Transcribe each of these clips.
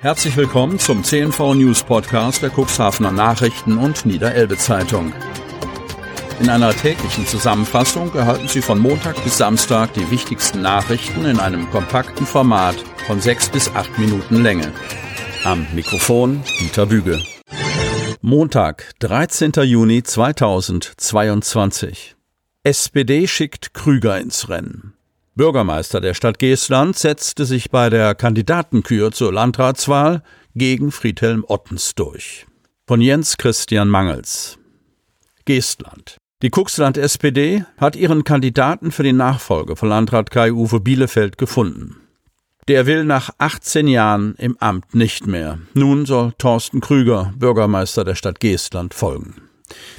Herzlich willkommen zum CNV News Podcast der Cuxhavener Nachrichten und Niederelbe Zeitung. In einer täglichen Zusammenfassung erhalten Sie von Montag bis Samstag die wichtigsten Nachrichten in einem kompakten Format von sechs bis acht Minuten Länge. Am Mikrofon Dieter Büge. Montag, 13. Juni 2022. SPD schickt Krüger ins Rennen. Bürgermeister der Stadt Geestland setzte sich bei der Kandidatenkür zur Landratswahl gegen Friedhelm Ottens durch. Von Jens Christian Mangels. Geestland. Die Kuxland SPD hat ihren Kandidaten für die Nachfolge von Landrat Kai Uwe Bielefeld gefunden. Der will nach 18 Jahren im Amt nicht mehr. Nun soll Thorsten Krüger, Bürgermeister der Stadt Geestland, folgen.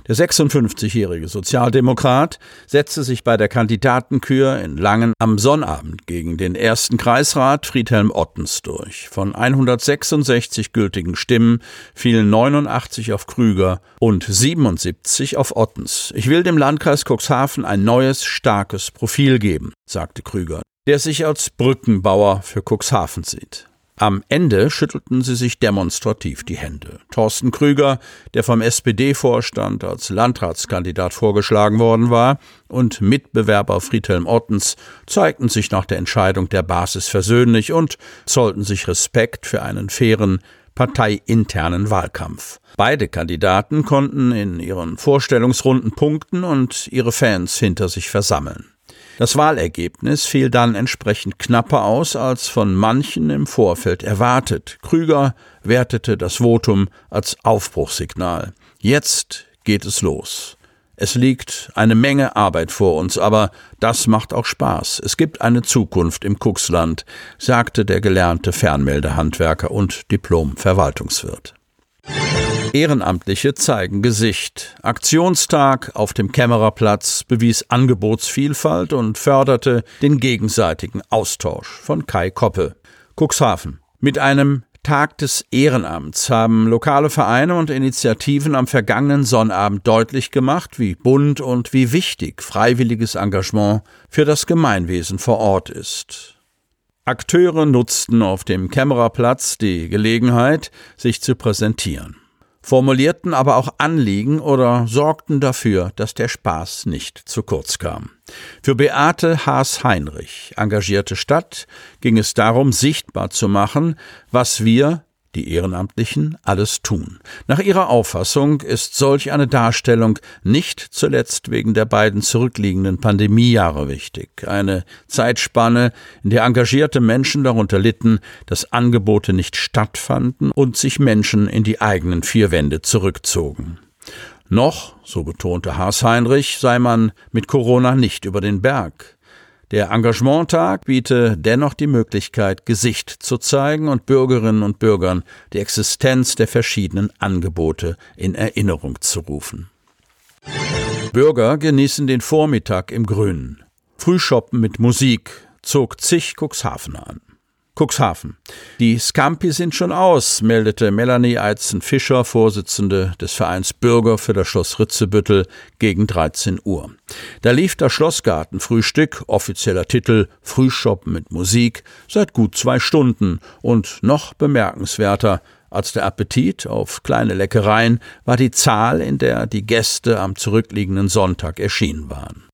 Der 56-jährige Sozialdemokrat setzte sich bei der Kandidatenkür in Langen am Sonnabend gegen den ersten Kreisrat Friedhelm Ottens durch. Von 166 gültigen Stimmen fielen 89 auf Krüger und 77 auf Ottens. Ich will dem Landkreis Cuxhaven ein neues, starkes Profil geben, sagte Krüger, der sich als Brückenbauer für Cuxhaven sieht. Am Ende schüttelten sie sich demonstrativ die Hände. Thorsten Krüger, der vom SPD-Vorstand als Landratskandidat vorgeschlagen worden war, und Mitbewerber Friedhelm Ottens zeigten sich nach der Entscheidung der Basis versöhnlich und zollten sich Respekt für einen fairen, parteiinternen Wahlkampf. Beide Kandidaten konnten in ihren Vorstellungsrunden punkten und ihre Fans hinter sich versammeln. Das Wahlergebnis fiel dann entsprechend knapper aus als von manchen im Vorfeld erwartet. Krüger wertete das Votum als Aufbruchssignal. Jetzt geht es los. Es liegt eine Menge Arbeit vor uns, aber das macht auch Spaß. Es gibt eine Zukunft im Kuxland, sagte der gelernte Fernmeldehandwerker und Diplom-Verwaltungswirt. Ehrenamtliche zeigen Gesicht. Aktionstag auf dem Kämmererplatz bewies Angebotsvielfalt und förderte den gegenseitigen Austausch von Kai Koppe. Cuxhaven. Mit einem Tag des Ehrenamts haben lokale Vereine und Initiativen am vergangenen Sonnabend deutlich gemacht, wie bunt und wie wichtig freiwilliges Engagement für das Gemeinwesen vor Ort ist. Akteure nutzten auf dem Kämmererplatz die Gelegenheit, sich zu präsentieren formulierten aber auch Anliegen oder sorgten dafür, dass der Spaß nicht zu kurz kam. Für Beate Haas-Heinrich, engagierte Stadt, ging es darum, sichtbar zu machen, was wir die Ehrenamtlichen alles tun. Nach ihrer Auffassung ist solch eine Darstellung nicht zuletzt wegen der beiden zurückliegenden Pandemiejahre wichtig. Eine Zeitspanne, in der engagierte Menschen darunter litten, dass Angebote nicht stattfanden und sich Menschen in die eigenen vier Wände zurückzogen. Noch, so betonte Haas Heinrich, sei man mit Corona nicht über den Berg. Der Engagementtag biete dennoch die Möglichkeit, Gesicht zu zeigen und Bürgerinnen und Bürgern die Existenz der verschiedenen Angebote in Erinnerung zu rufen. Bürger genießen den Vormittag im Grünen. Frühshoppen mit Musik zog zig Cuxhavener an. Cuxhaven. Die Scampi sind schon aus, meldete Melanie Eizen-Fischer, Vorsitzende des Vereins Bürger für das Schloss Ritzebüttel, gegen 13 Uhr. Da lief das Schlossgartenfrühstück, offizieller Titel Frühschoppen mit Musik, seit gut zwei Stunden und noch bemerkenswerter, als der Appetit auf kleine Leckereien war die Zahl, in der die Gäste am zurückliegenden Sonntag erschienen waren.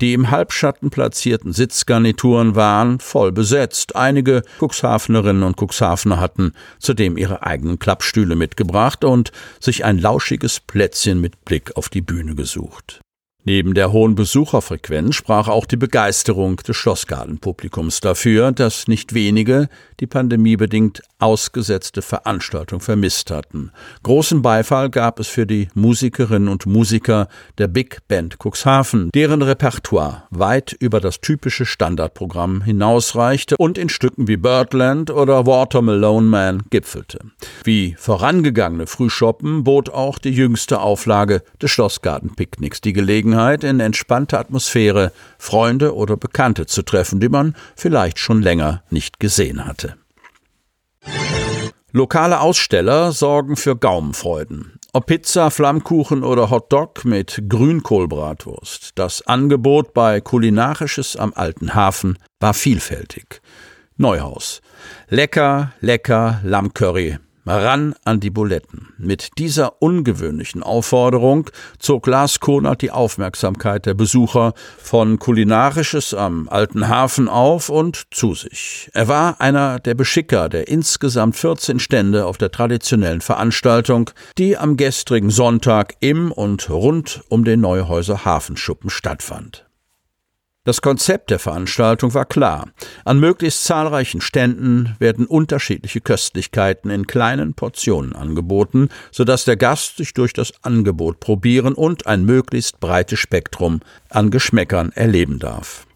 Die im Halbschatten platzierten Sitzgarnituren waren voll besetzt. Einige Cuxhavenerinnen und Cuxhavener hatten zudem ihre eigenen Klappstühle mitgebracht und sich ein lauschiges Plätzchen mit Blick auf die Bühne gesucht. Neben der hohen Besucherfrequenz sprach auch die Begeisterung des Schlossgartenpublikums dafür, dass nicht wenige die pandemiebedingt ausgesetzte Veranstaltung vermisst hatten. Großen Beifall gab es für die Musikerinnen und Musiker der Big Band Cuxhaven, deren Repertoire weit über das typische Standardprogramm hinausreichte und in Stücken wie Birdland oder Watermelon Man gipfelte. Wie vorangegangene Frühschoppen bot auch die jüngste Auflage des Schlossgartenpicknicks die Gelegenheit, Gelegenheit, in entspannter Atmosphäre Freunde oder Bekannte zu treffen, die man vielleicht schon länger nicht gesehen hatte. Lokale Aussteller sorgen für Gaumenfreuden. Ob Pizza, Flammkuchen oder Hotdog mit Grünkohlbratwurst. Das Angebot bei Kulinarisches am Alten Hafen war vielfältig. Neuhaus. Lecker, lecker Lammcurry. Ran an die Buletten. Mit dieser ungewöhnlichen Aufforderung zog Lars Konert die Aufmerksamkeit der Besucher von Kulinarisches am Alten Hafen auf und zu sich. Er war einer der Beschicker der insgesamt 14 Stände auf der traditionellen Veranstaltung, die am gestrigen Sonntag im und rund um den Neuhäuser Hafenschuppen stattfand. Das Konzept der Veranstaltung war klar. An möglichst zahlreichen Ständen werden unterschiedliche Köstlichkeiten in kleinen Portionen angeboten, sodass der Gast sich durch das Angebot probieren und ein möglichst breites Spektrum an Geschmäckern erleben darf.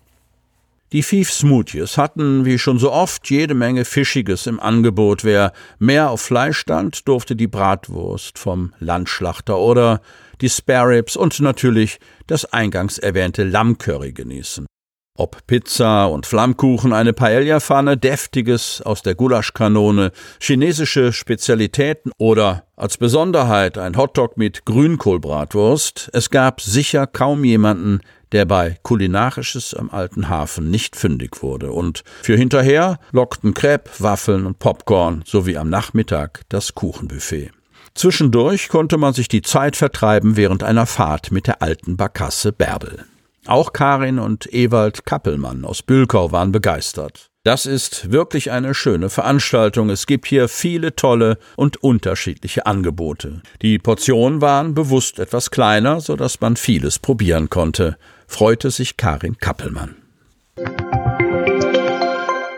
Die Thief Smoothies hatten, wie schon so oft, jede Menge Fischiges im Angebot. Wer mehr auf Fleisch stand, durfte die Bratwurst vom Landschlachter oder die Sparribs und natürlich das eingangs erwähnte Lammcurry genießen. Ob Pizza und Flammkuchen, eine Paella-Pfanne, deftiges aus der Gulaschkanone, chinesische Spezialitäten oder als Besonderheit ein Hotdog mit Grünkohlbratwurst, es gab sicher kaum jemanden, der bei Kulinarisches am Alten Hafen nicht fündig wurde. Und für hinterher lockten Crepe, Waffeln und Popcorn sowie am Nachmittag das Kuchenbuffet. Zwischendurch konnte man sich die Zeit vertreiben während einer Fahrt mit der alten Barkasse Bärbel. Auch Karin und Ewald Kappelmann aus Bülkau waren begeistert. Das ist wirklich eine schöne Veranstaltung. Es gibt hier viele tolle und unterschiedliche Angebote. Die Portionen waren bewusst etwas kleiner, so dass man vieles probieren konnte, freute sich Karin Kappelmann.